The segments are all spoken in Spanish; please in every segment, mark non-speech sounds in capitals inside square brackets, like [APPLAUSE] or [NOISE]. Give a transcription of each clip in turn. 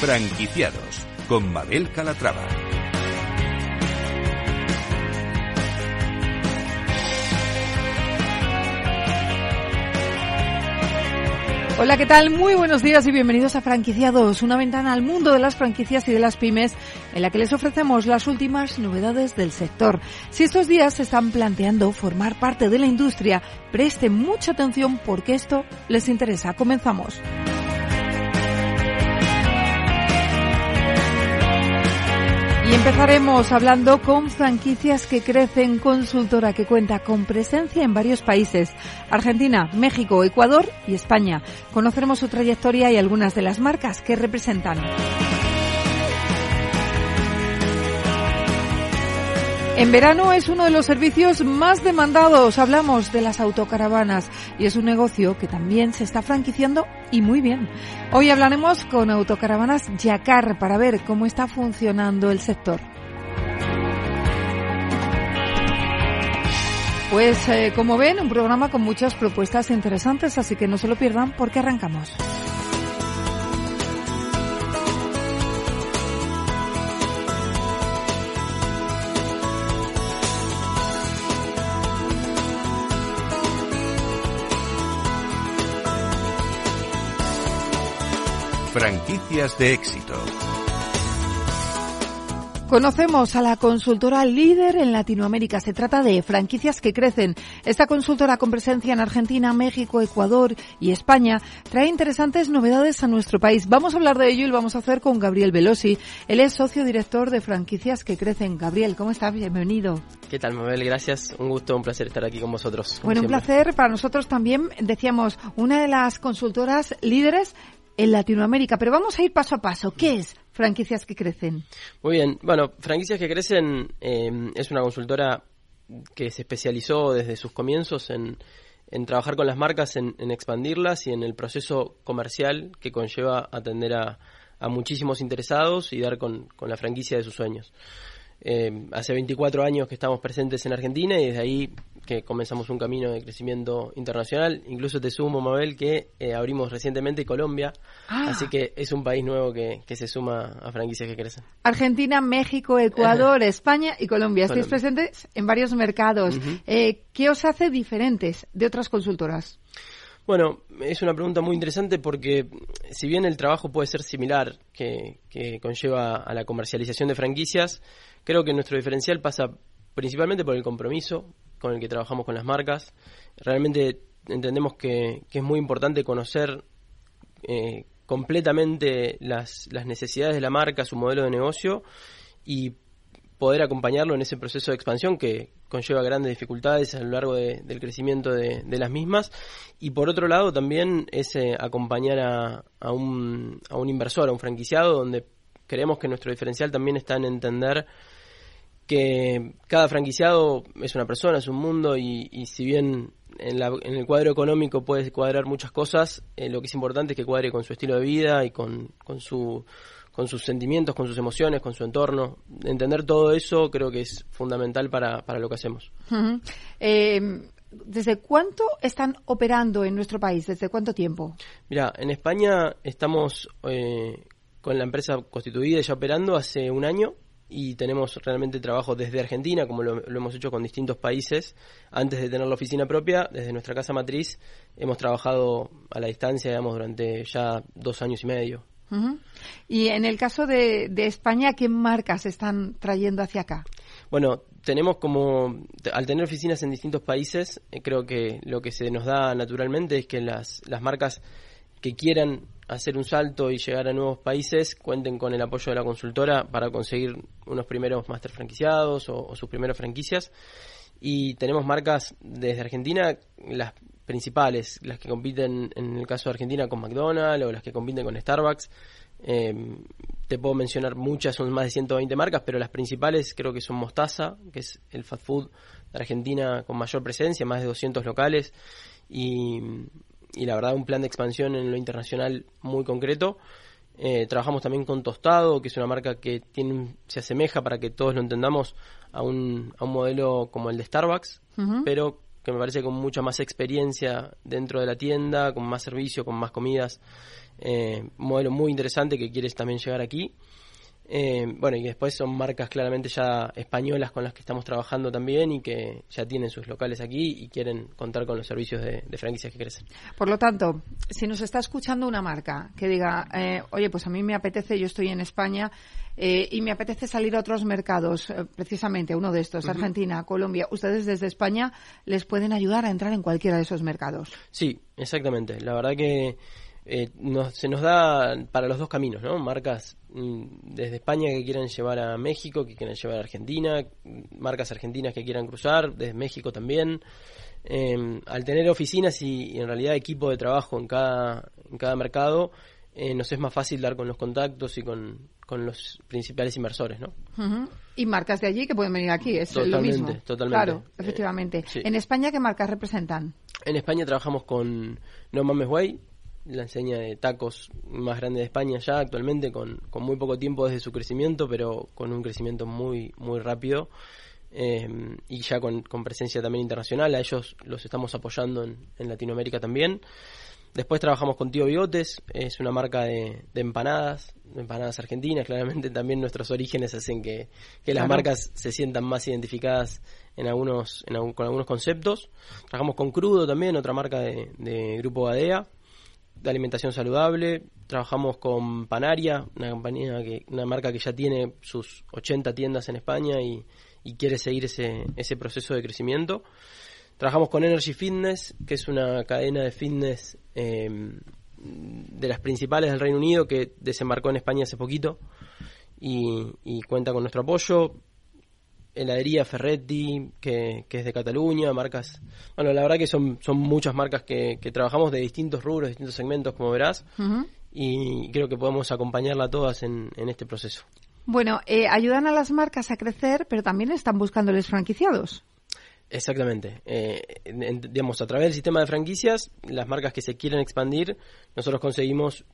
Franquiciados con Mabel Calatrava. Hola, ¿qué tal? Muy buenos días y bienvenidos a Franquiciados, una ventana al mundo de las franquicias y de las pymes en la que les ofrecemos las últimas novedades del sector. Si estos días se están planteando formar parte de la industria, presten mucha atención porque esto les interesa. Comenzamos. Y empezaremos hablando con franquicias que crecen, consultora que cuenta con presencia en varios países, Argentina, México, Ecuador y España. Conoceremos su trayectoria y algunas de las marcas que representan. En verano es uno de los servicios más demandados. Hablamos de las autocaravanas y es un negocio que también se está franquiciando y muy bien. Hoy hablaremos con Autocaravanas Yacar para ver cómo está funcionando el sector. Pues eh, como ven, un programa con muchas propuestas interesantes, así que no se lo pierdan porque arrancamos. Franquicias de éxito. Conocemos a la consultora líder en Latinoamérica. Se trata de franquicias que crecen. Esta consultora con presencia en Argentina, México, Ecuador y España trae interesantes novedades a nuestro país. Vamos a hablar de ello y lo vamos a hacer con Gabriel Velosi. Él es socio director de franquicias que crecen. Gabriel, ¿cómo estás? Bienvenido. ¿Qué tal, Mabel? Gracias. Un gusto, un placer estar aquí con vosotros. Bueno, un placer para nosotros también. Decíamos, una de las consultoras líderes en Latinoamérica. Pero vamos a ir paso a paso. ¿Qué es Franquicias que Crecen? Muy bien. Bueno, Franquicias que Crecen eh, es una consultora que se especializó desde sus comienzos en, trabajar con las marcas, en, expandirlas y en el proceso comercial que conlleva atender a, muchísimos interesados y dar con, la franquicia de sus sueños. Eh, hace 24 años que estamos presentes en Argentina y desde ahí que comenzamos un camino de crecimiento internacional. Incluso te sumo, Mabel, que eh, abrimos recientemente Colombia, ah. así que es un país nuevo que, se suma a franquicias que crecen. Argentina, México, Ecuador, [LAUGHS] España y Colombia. Estáis presentes en varios mercados. Eh, ¿Qué os hace diferentes de otras consultoras? Bueno, es una pregunta muy interesante porque si bien el trabajo puede ser similar que, que conlleva a la comercialización de franquicias, creo que nuestro diferencial pasa principalmente por el compromiso con el que trabajamos con las marcas. Realmente entendemos que, es muy importante conocer eh, completamente las, las necesidades de la marca, su modelo de negocio y poder acompañarlo en ese proceso de expansión que conlleva grandes dificultades a lo largo del crecimiento de, las mismas. Y por otro lado también es eh, acompañar a, a, un, a un inversor, a un franquiciado, donde creemos que nuestro diferencial también está en entender que cada franquiciado es una persona, es un mundo y, si bien en, el cuadro económico puede cuadrar muchas cosas, eh, lo que es importante es que cuadre con su estilo de vida y con, con, su, con sus sentimientos, con sus emociones, con su entorno. Entender todo eso creo que es fundamental para, para lo que hacemos. Em, ¿Desde cuánto están operando en nuestro país? ¿Desde cuánto tiempo? Mira, en España estamos eh, con la empresa constituida y ya operando hace un año y tenemos realmente trabajo desde Argentina, como lo, hemos hecho con distintos países. Antes de tener la oficina propia, desde nuestra casa matriz, hemos trabajado a la distancia, digamos, durante ya dos años y medio. Y en el caso de, España, ¿qué marcas están trayendo hacia acá? Bueno, tenemos como, al tener oficinas en distintos países, eh, creo que lo que se nos da naturalmente es que las, las marcas que quieran hacer un salto y llegar a nuevos países cuenten con el apoyo de la consultora para conseguir unos primeros máster franquiciados o, sus primeras franquicias. Y tenemos marcas desde Argentina, las principales, las que compiten en el caso de Argentina con McDonald's o las que compiten con Starbucks. Eh, te puedo mencionar muchas, son más de 120 marcas, pero las principales creo que son Mostaza, que es el fast food de Argentina con mayor presencia, más de 200 locales. Y, y la verdad un plan de expansión en lo internacional muy concreto. Eh, trabajamos también con Tostado, que es una marca que tiene, se asemeja, para que todos lo entendamos, a un, a un modelo como el de Starbucks, pero que me parece con mucha más experiencia dentro de la tienda, con más servicio, con más comidas. Eh, un modelo muy interesante que quieres también llegar aquí. Eh, bueno, y después son marcas claramente ya españolas con las que estamos trabajando también y que ya tienen sus locales aquí y quieren contar con los servicios de, franquicias que crecen. Por lo tanto, si nos está escuchando una marca que diga, eh, oye, pues a mí me apetece, yo estoy en España eh, y me apetece salir a otros mercados, precisamente uno de estos, Argentina, Colombia, ustedes desde España les pueden ayudar a entrar en cualquiera de esos mercados. Sí, exactamente. La verdad que eh, se nos da para los dos caminos, ¿no? Marcas desde España que quieran llevar a México, que quieran llevar a Argentina, marcas argentinas que quieran cruzar, desde México también. Em, al tener oficinas y, en realidad equipo de trabajo en cada, en cada mercado, eh, nos es más fácil dar con los contactos y con, los principales inversores, ¿no? Y marcas de allí que pueden venir aquí, es lo mismo. Totalmente. Claro, efectivamente. Eh, ¿En España qué marcas representan? En España trabajamos con No Mames Way, la enseña de tacos más grande de España ya actualmente, con, con muy poco tiempo desde su crecimiento, pero con un crecimiento muy, muy rápido. Eh, y ya con, presencia también internacional, a ellos los estamos apoyando en, Latinoamérica también. Después trabajamos con Tío Bigotes, es una marca de, empanadas, empanadas argentinas, claramente también nuestros orígenes hacen que, las marcas se sientan más identificadas en algunos, en, con algunos conceptos. Trabajamos con Crudo también, otra marca de, de Grupo Gadea, de alimentación saludable. Trabajamos con Panaria, una compañía que, una marca que ya tiene sus 80 tiendas en España y, quiere seguir ese, ese proceso de crecimiento. Trabajamos con Energy Fitness, que es una cadena de fitness em, de las principales del Reino Unido que desembarcó en España hace poquito y, y cuenta con nuestro apoyo heladería Ferretti, que, es de Cataluña, marcas... Bueno, la verdad que son, son muchas marcas que, trabajamos de distintos rubros, distintos segmentos, como verás, y creo que podemos acompañarla a todas en, este proceso. Bueno, eh, ayudan a las marcas a crecer, pero también están buscándoles franquiciados. Exactamente. Eh, digamos, a través del sistema de franquicias, las marcas que se quieren expandir, nosotros conseguimos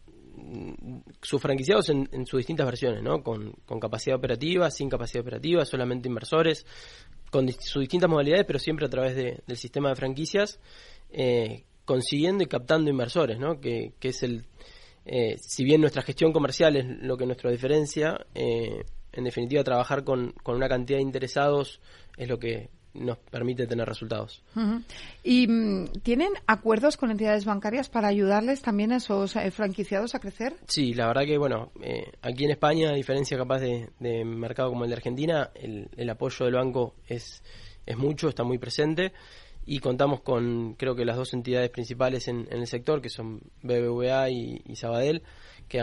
sus franquiciados en, sus distintas versiones, ¿no? Con, capacidad operativa, sin capacidad operativa, solamente inversores, con sus distintas modalidades, pero siempre a través del sistema de franquicias, eh, consiguiendo y captando inversores, ¿no? Que, es el, eh, si bien nuestra gestión comercial es lo que nuestra diferencia, eh, en definitiva trabajar con una cantidad de interesados es lo que nos permite tener resultados. ¿Y mm, tienen acuerdos con entidades bancarias para ayudarles también a esos eh, franquiciados a crecer? Sí, la verdad que, bueno, eh, aquí en España, a diferencia capaz de, de, mercado como el de Argentina, el, apoyo del banco es, es mucho, está muy presente y contamos con, creo que las dos entidades principales en, el sector, que son BBVA y, y Sabadell, que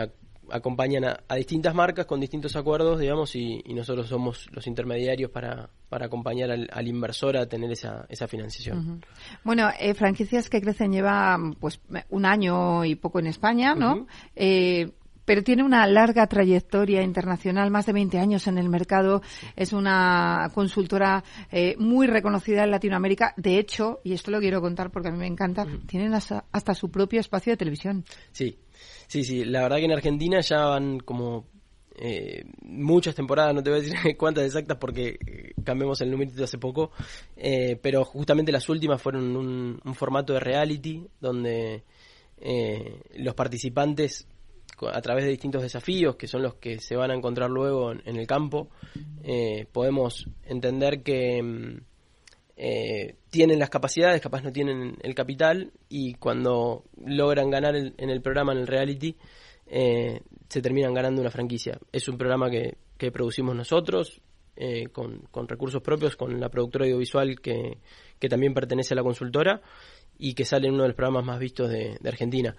acompañan a, distintas marcas con distintos acuerdos, digamos, y, nosotros somos los intermediarios para, para acompañar al, inversor a tener esa, esa financiación. Bueno, eh, franquicias que crecen lleva pues un año y poco en España, ¿no? eh, pero tiene una larga trayectoria internacional, más de 20 años en el mercado. Es una consultora eh, muy reconocida en Latinoamérica. De hecho, y esto lo quiero contar porque a mí me encanta, tienen hasta, hasta, su propio espacio de televisión. Sí, Sí, sí, la verdad que en Argentina ya van como eh, muchas temporadas, no te voy a decir [LAUGHS] cuántas exactas porque eh, cambiamos el numerito hace poco, eh, pero justamente las últimas fueron un, formato de reality donde los participantes a través de distintos desafíos que son los que se van a encontrar luego en el campo, podemos entender que mm, eh, tienen las capacidades, capaz no tienen el capital y cuando logran ganar en el programa, en el reality, eh, se terminan ganando una franquicia. Es un programa que, producimos nosotros eh, con, recursos propios, con la productora audiovisual que, también pertenece a la consultora y que sale en uno de los programas más vistos de, Argentina.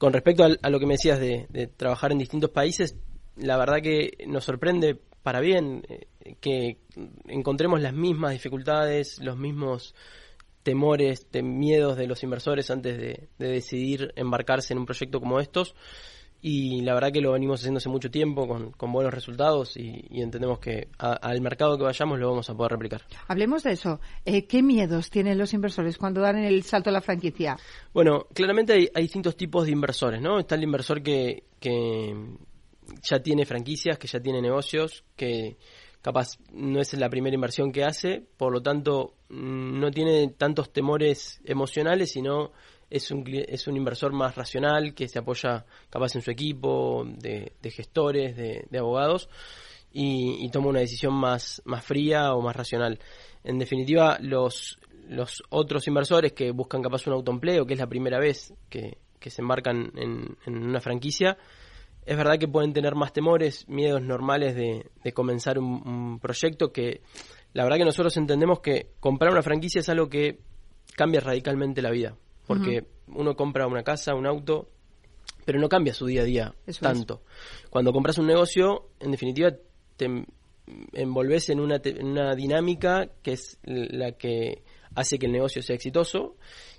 Con respecto a, lo que me decías de, de trabajar en distintos países, la verdad que nos sorprende para bien, eh, que encontremos las mismas dificultades, los mismos temores, miedos de los inversores antes de, decidir embarcarse en un proyecto como estos. Y la verdad que lo venimos haciendo hace mucho tiempo con, buenos resultados y, entendemos que al mercado que vayamos lo vamos a poder replicar. Hablemos de eso. Eh, ¿Qué miedos tienen los inversores cuando dan el salto a la franquicia? Bueno, claramente hay, distintos tipos de inversores, ¿no? Está el inversor que, que ya tiene franquicias, que ya tiene negocios, que capaz no es la primera inversión que hace, por lo tanto mm, no tiene tantos temores emocionales, sino es un, es un inversor más racional que se apoya capaz en su equipo de, gestores, de, abogados y, toma una decisión más, más fría o más racional. En definitiva, los, los otros inversores que buscan capaz un autoempleo, que es la primera vez que, se embarcan en, una franquicia, es verdad que pueden tener más temores, miedos normales de, comenzar un, proyecto que la verdad que nosotros entendemos que comprar una franquicia es algo que cambia radicalmente la vida, porque uno compra una casa, un auto, pero no cambia su día a día tanto. Cuando compras un negocio, en definitiva, te envolves en una, en una dinámica que es la que hace que el negocio sea exitoso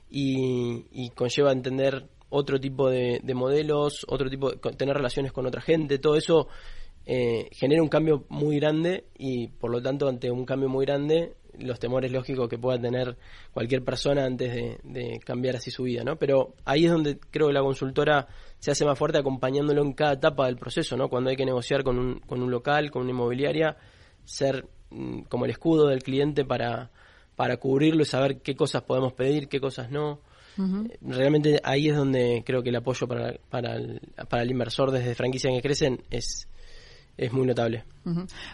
y, conlleva entender otro tipo de, modelos, otro tipo de, tener relaciones con otra gente, todo eso eh, genera un cambio muy grande y por lo tanto ante un cambio muy grande los temores lógicos que pueda tener cualquier persona antes de, cambiar así su vida, ¿no? Pero ahí es donde creo que la consultora se hace más fuerte acompañándolo en cada etapa del proceso, ¿no? Cuando hay que negociar con un, con un local, con una inmobiliaria, ser mm, como el escudo del cliente para, para cubrirlo y saber qué cosas podemos pedir, qué cosas no. Eh, realmente ahí es donde creo que el apoyo para, para, el, para el inversor desde franquicias que crecen es, es muy notable.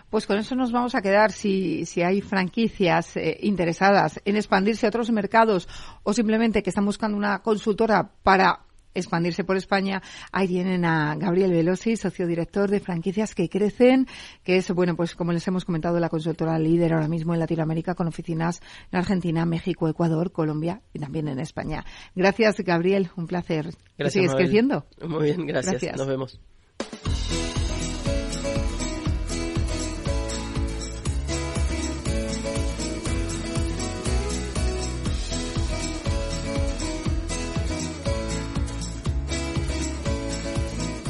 Pues con eso nos vamos a quedar. Si, si hay franquicias eh, interesadas en expandirse a otros mercados o simplemente que están buscando una consultora para expandirse por España. Ahí tienen a Gabriel Velosi, socio director de franquicias que crecen, que es, bueno, pues como les hemos comentado, la consultora líder ahora mismo en Latinoamérica con oficinas en Argentina, México, Ecuador, Colombia y también en España. Gracias, Gabriel. Un placer. Gracias, ¿Sigues creciendo? Muy bien, gracias. Nos vemos.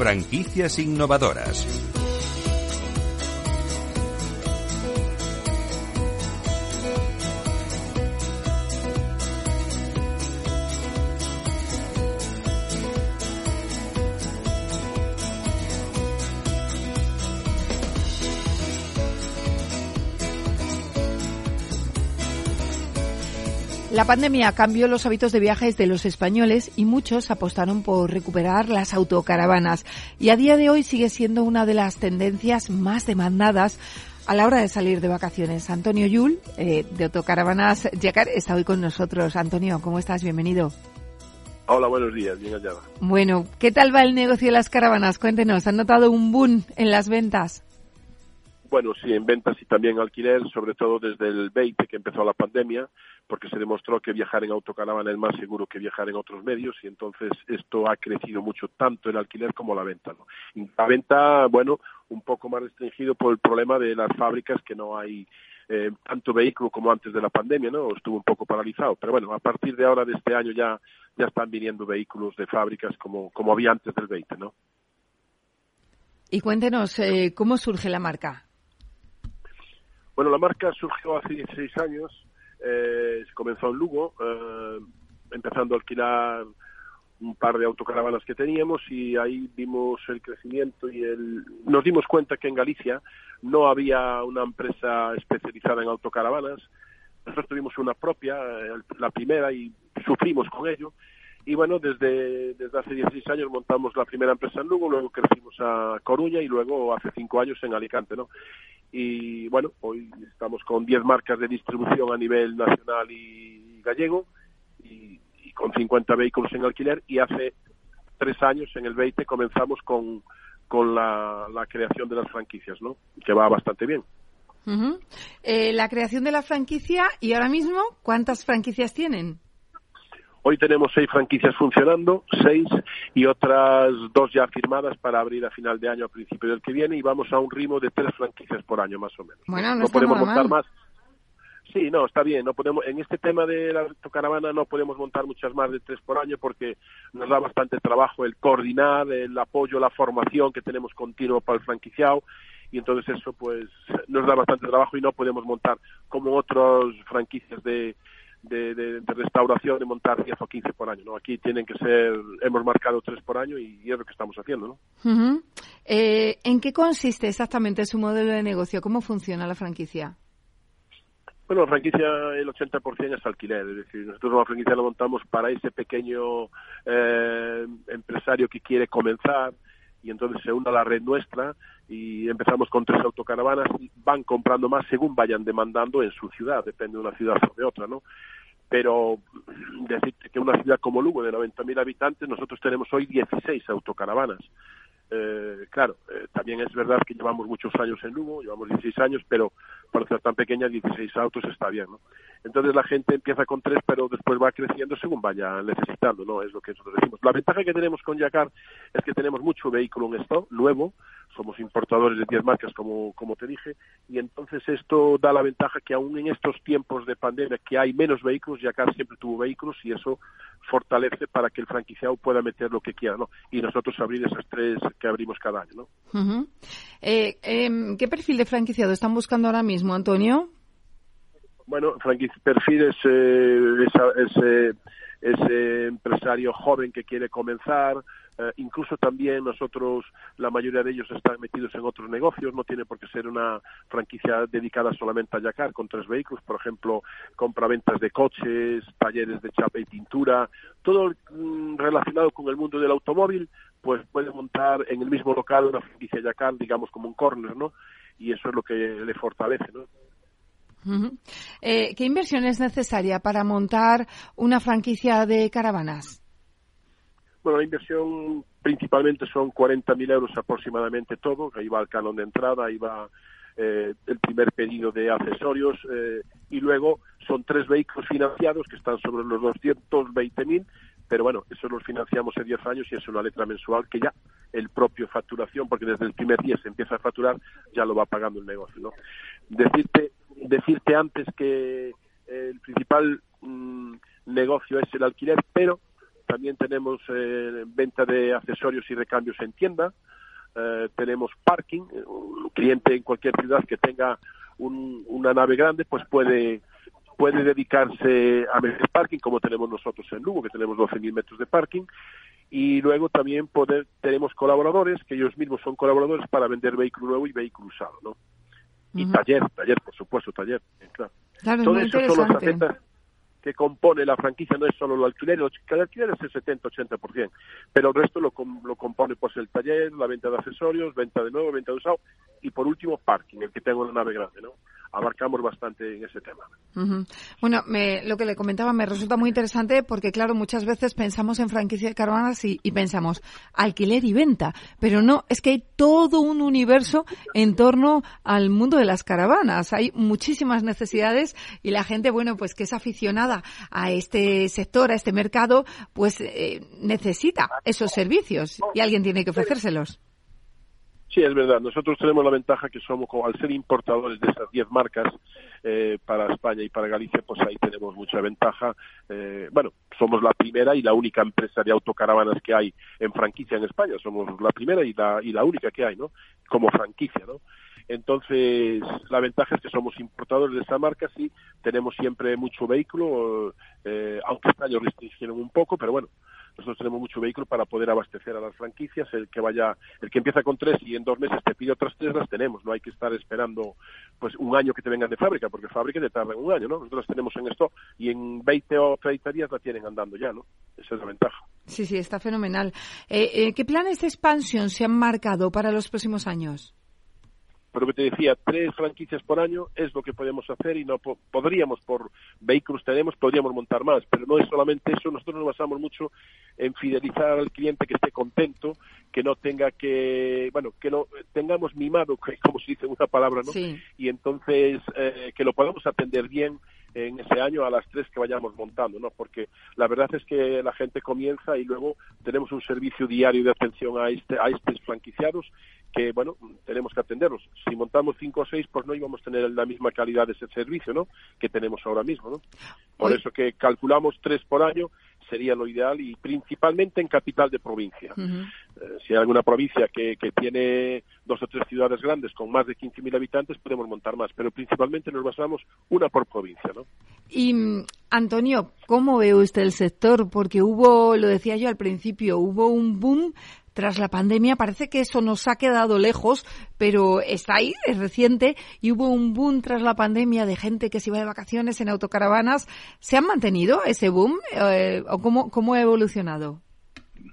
Franquicias innovadoras. La pandemia cambió los hábitos de viajes de los españoles y muchos apostaron por recuperar las autocaravanas. Y a día de hoy sigue siendo una de las tendencias más demandadas a la hora de salir de vacaciones. Antonio Yul, eh, de Autocaravanas Yacar, está hoy con nosotros. Antonio, ¿cómo estás? Bienvenido. Hola, buenos días, bien hallada. Bueno, ¿qué tal va el negocio de las caravanas? Cuéntenos, ¿han notado un boom en las ventas? Bueno, sí, en ventas y también alquiler, sobre todo desde el 20 que empezó la pandemia, porque se demostró que viajar en autocaravana es más seguro que viajar en otros medios y entonces esto ha crecido mucho, tanto el alquiler como la venta. ¿no? la venta, bueno, un poco más restringido por el problema de las fábricas que no hay eh, tanto vehículo como antes de la pandemia, ¿no? Estuvo un poco paralizado, pero bueno, a partir de ahora de este año ya ya están viniendo vehículos de fábricas como como había antes del 20, ¿no? Y cuéntenos eh, cómo surge la marca. Bueno, la marca surgió hace 16 años, eh, comenzó en Lugo, eh, empezando a alquilar un par de autocaravanas que teníamos y ahí vimos el crecimiento y el... nos dimos cuenta que en Galicia no había una empresa especializada en autocaravanas. Nosotros tuvimos una propia, eh, la primera, y sufrimos con ello. Y bueno, desde, desde hace 16 años montamos la primera empresa en Lugo, luego crecimos a Coruña y luego hace 5 años en Alicante, ¿no? y bueno, hoy estamos con 10 marcas de distribución a nivel nacional y gallego y, con 50 vehículos en alquiler y hace tres años, en el 20, comenzamos con, con la, creación de las franquicias, ¿no? Que va bastante bien. Eh, la creación de la franquicia y ahora mismo, ¿cuántas franquicias tienen? Hoy tenemos seis franquicias funcionando, seis y otras dos ya firmadas para abrir a final de año, a principio del que viene, y vamos a un ritmo de tres franquicias por año, más o menos. Bueno, no, podemos montar más. Sí, no, está bien. No podemos, en este tema de la autocaravana no podemos montar muchas más de tres por año porque nos da bastante trabajo el coordinar, el apoyo, la formación que tenemos continuo para el franquiciado y entonces eso pues nos da bastante trabajo y no podemos montar como otras franquicias de, de, restauración de montar 10 o 15 por año. ¿no? Aquí tienen que ser, hemos marcado 3 por año y, es lo que estamos haciendo. ¿no? Eh, ¿En qué consiste exactamente su modelo de negocio? ¿Cómo funciona la franquicia? Bueno, la franquicia el 80% es alquiler, es decir, nosotros la franquicia la montamos para ese pequeño eh, empresario que quiere comenzar y entonces se une la red nuestra y empezamos con tres autocaravanas y van comprando más según vayan demandando en su ciudad, depende de una ciudad o de otra, ¿no? Pero decir que una ciudad como Lugo de 90.000 habitantes, nosotros tenemos hoy 16 autocaravanas. Eh, claro, eh, también es verdad que llevamos muchos años en Lugo, llevamos 16 años, pero para ser tan pequeña 16 autos está bien, ¿no? Entonces la gente empieza con tres, pero después va creciendo según vaya necesitando, ¿no? Es lo que nosotros decimos. La ventaja que tenemos con Yacar es que tenemos mucho vehículo en stock, nuevo, somos importadores de 10 marcas, como, como te dije, y entonces esto da la ventaja que aún en estos tiempos de pandemia que hay menos vehículos, Yacar siempre tuvo vehículos y eso fortalece para que el franquiciado pueda meter lo que quiera, ¿no? Y nosotros abrir esas tres que abrimos cada año, ¿no? eh, eh, ¿Qué perfil de franquiciado están buscando ahora mismo, Antonio? Bueno, perfil es eh, ese, ese empresario joven que quiere comenzar, eh, incluso también nosotros, la mayoría de ellos están metidos en otros negocios, no tiene por qué ser una franquicia dedicada solamente a Yacar con tres vehículos, por ejemplo, compra-ventas de coches, talleres de chapa y pintura, todo mm, relacionado con el mundo del automóvil, pues puede montar en el mismo local una franquicia Yacar, digamos como un corner, ¿no? Y eso es lo que le fortalece, ¿no? Eh, ¿Qué inversión es necesaria para montar una franquicia de caravanas? Bueno, la inversión principalmente son 40.000 euros aproximadamente todo, ahí va el canon de entrada, ahí va eh, el primer pedido de accesorios eh, y luego son tres vehículos financiados que están sobre los 220.000, pero bueno, eso los financiamos en 10 años y es una letra mensual que ya el propio facturación, porque desde el primer día se empieza a facturar, ya lo va pagando el negocio, ¿no? Decirte decirte antes que el principal mm, negocio es el alquiler, pero también tenemos eh, venta de accesorios y recambios en tienda, eh, tenemos parking, un cliente en cualquier ciudad que tenga una nave grande, pues puede puede dedicarse a meter parking, como tenemos nosotros en Lugo, que tenemos 12.000 metros de parking, y luego también poder, tenemos colaboradores, que ellos mismos son colaboradores para vender vehículo nuevo y vehículo usado, ¿no? y taller, taller, por supuesto, taller. Claro. claro Todo eso son las facetas que compone la franquicia, no es solo el alquiler, el alquiler es el 70-80%, pero el resto lo, lo compone pues el taller, la venta de accesorios, venta de nuevo, venta de usado y por último parking, el que tenga una nave grande, ¿no? Abarcamos bastante en ese tema. Bueno, lo que le comentaba me resulta muy interesante porque, claro, muchas veces pensamos en franquicia de caravanas y, pensamos alquiler y venta, pero no, es que hay todo un universo en torno al mundo de las caravanas. Hay muchísimas necesidades y la gente, bueno, pues que es aficionada a este sector, a este mercado, pues eh, necesita esos servicios y alguien tiene que ofrecérselos. Sí, es verdad. Nosotros tenemos la ventaja que somos, al ser importadores de esas 10 marcas eh, para España y para Galicia, pues ahí tenemos mucha ventaja. Eh, bueno, somos la primera y la única empresa de autocaravanas que hay en franquicia en España. Somos la primera y la, y la única que hay, ¿no? Como franquicia, ¿no? Entonces, la ventaja es que somos importadores de esa marca, sí, tenemos siempre mucho vehículo, eh, aunque este año restringieron un poco, pero bueno, nosotros tenemos mucho vehículo para poder abastecer a las franquicias. El que vaya, el que empieza con tres y en dos meses te pide otras tres, las tenemos. No hay que estar esperando pues un año que te vengan de fábrica, porque fábrica te tardan un año, ¿no? Nosotros las tenemos en esto y en 20 o 30 días la tienen andando ya, ¿no? Esa es la ventaja. Sí, sí, está fenomenal. Eh, eh, ¿Qué planes de expansión se han marcado para los próximos años? Pero que te decía, tres franquicias por año es lo que podemos hacer y no podríamos, por vehículos tenemos, podríamos montar más, pero no es solamente eso, nosotros nos basamos mucho en fidelizar al cliente que esté contento, que no tenga que, bueno, que no tengamos mimado, [LAUGHS] como se dice una palabra, ¿no? Y entonces eh, que lo podamos atender bien en ese año a las tres que vayamos montando, ¿no? Porque la verdad es que la gente comienza y luego tenemos un servicio diario de atención a este a estos franquiciados que, bueno, tenemos que atenderlos. Si montamos cinco o seis, pues no íbamos a tener la misma calidad de ese servicio, ¿no? Que tenemos ahora mismo, ¿no? Por eso que calculamos tres por año sería lo ideal y principalmente en capital de provincia. Eh, si hay alguna provincia que, que, tiene dos o tres ciudades grandes con más de 15.000 habitantes, podemos montar más, pero principalmente nos basamos una por provincia. ¿no? Y, mm, Antonio, ¿cómo ve usted el sector? Porque hubo, lo decía yo al principio, hubo un boom tras la pandemia. Parece que eso nos ha quedado lejos, pero está ahí, es reciente, y hubo un boom tras la pandemia de gente que se iba de vacaciones en autocaravanas. ¿Se han mantenido ese boom eh, o cómo, cómo ha evolucionado?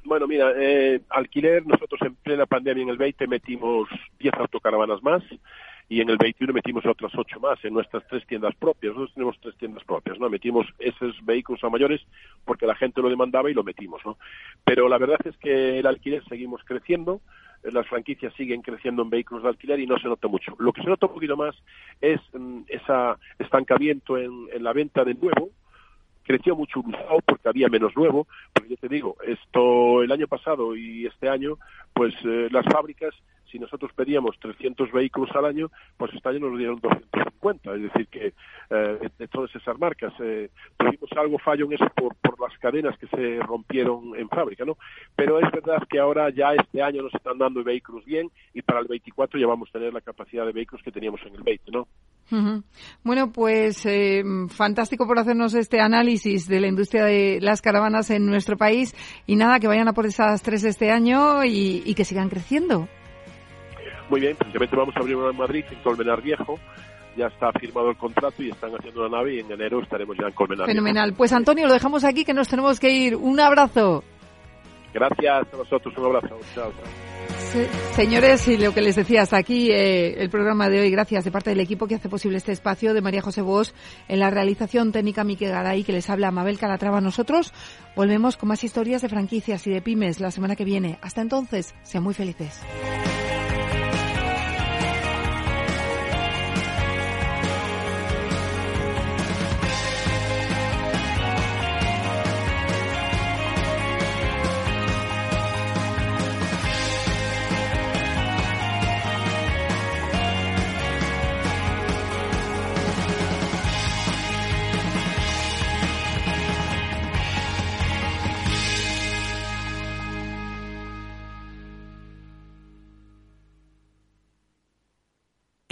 Bueno, mira, eh, alquiler, nosotros en plena pandemia en el 20 metimos 10 autocaravanas más y en el 21 metimos otras 8 más en nuestras tres tiendas propias. Nosotros tenemos tres tiendas propias, ¿no? Metimos esos vehículos a mayores porque la gente lo demandaba y lo metimos, ¿no? Pero la verdad es que el alquiler seguimos creciendo, las franquicias siguen creciendo en vehículos de alquiler y no se nota mucho. Lo que se nota un poquito más es mm, ese estancamiento en, en la venta de nuevo, creció mucho usado porque había menos nuevo, porque yo te digo, esto el año pasado y este año, pues eh, las fábricas si nosotros pedíamos 300 vehículos al año, pues este año nos dieron 250. Es decir, que eh, de todas esas marcas eh, tuvimos algo fallo en eso por, por las cadenas que se rompieron en fábrica, ¿no? Pero es verdad que ahora ya este año nos están dando vehículos bien y para el 24 ya vamos a tener la capacidad de vehículos que teníamos en el 20, ¿no? Bueno, pues eh, fantástico por hacernos este análisis de la industria de las caravanas en nuestro país y nada, que vayan a por esas tres este año y, y que sigan creciendo. Muy bien, precisamente vamos a abrir una en Madrid, en Colmenar Viejo. Ya está firmado el contrato y están haciendo la nave y en enero estaremos ya en Colmenar. Fenomenal. Pues Antonio, lo dejamos aquí que nos tenemos que ir. Un abrazo. Gracias a vosotros, un abrazo. Chao, señores, y lo que les decía, hasta aquí eh, el programa de hoy. Gracias de parte del equipo que hace posible este espacio de María José Bosch en la realización técnica Mique Garay, que les habla Mabel Calatrava. Nosotros volvemos con más historias de franquicias y de pymes la semana que viene. Hasta entonces, sean muy felices.